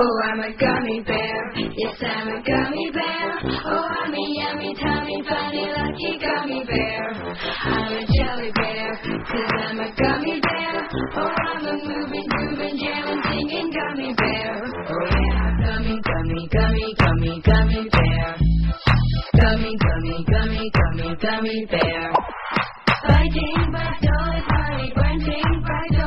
Oh, I'm a gummy bear. Yes, I'm a gummy bear. Oh, I'm a yummy, tummy, funny, lucky gummy bear. I'm a jelly bear, cause I'm a gummy bear. Oh, I'm a moving, grooving, jamming, singing gummy bear. Oh, yeah, gummy, gummy, gummy, gummy, gummy bear. Gummy, gummy, gummy, gummy, gummy bear. Biting, but dolly party, bunting, bright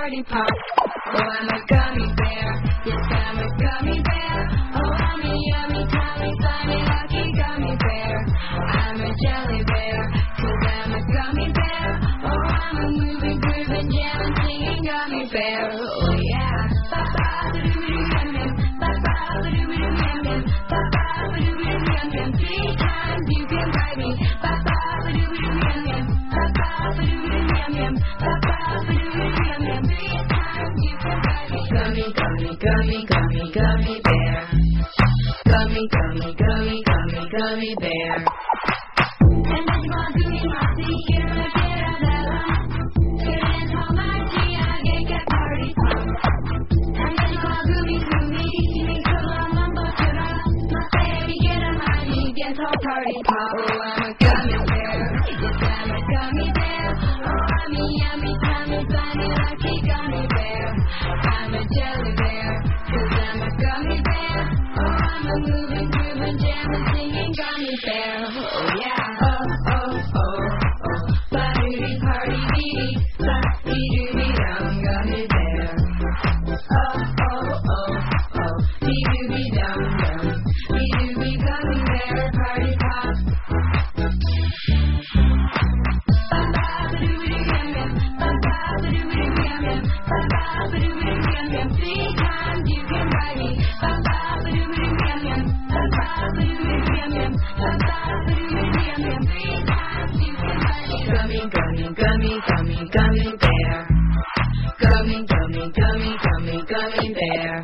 party, pop. Oh, I'm a gummy bear. Yes, I'm a gummy bear. Oh, I'm a yummy, tummy, funny, lucky gummy bear. I'm a jelly bear, cause I'm a gummy bear. Oh, I'm a moving, grooving, jamming, singing gummy bear. Oh, yeah. Ba-ba-ba-doo-doo-yum-yum. Can bite me. Gummy, gummy, gummy, gummy, gummy bear. Gummy, gummy, gummy, gummy, gummy bear. Party pop. I'm a gummy bear. Oh, a yummy, tummy, lucky gummy bear. I'm a jelly bear, cause I'm a gummy bear. Oh, I'm a moving, grooving, jamming, singing gummy bear. Oh yeah, oh oh oh oh, ba-doo-dee party dee ba dee doo gummy bear. Oh oh oh oh, dee doo gummy bear. Gummy, gummy, gummy, gummy, gummy bear.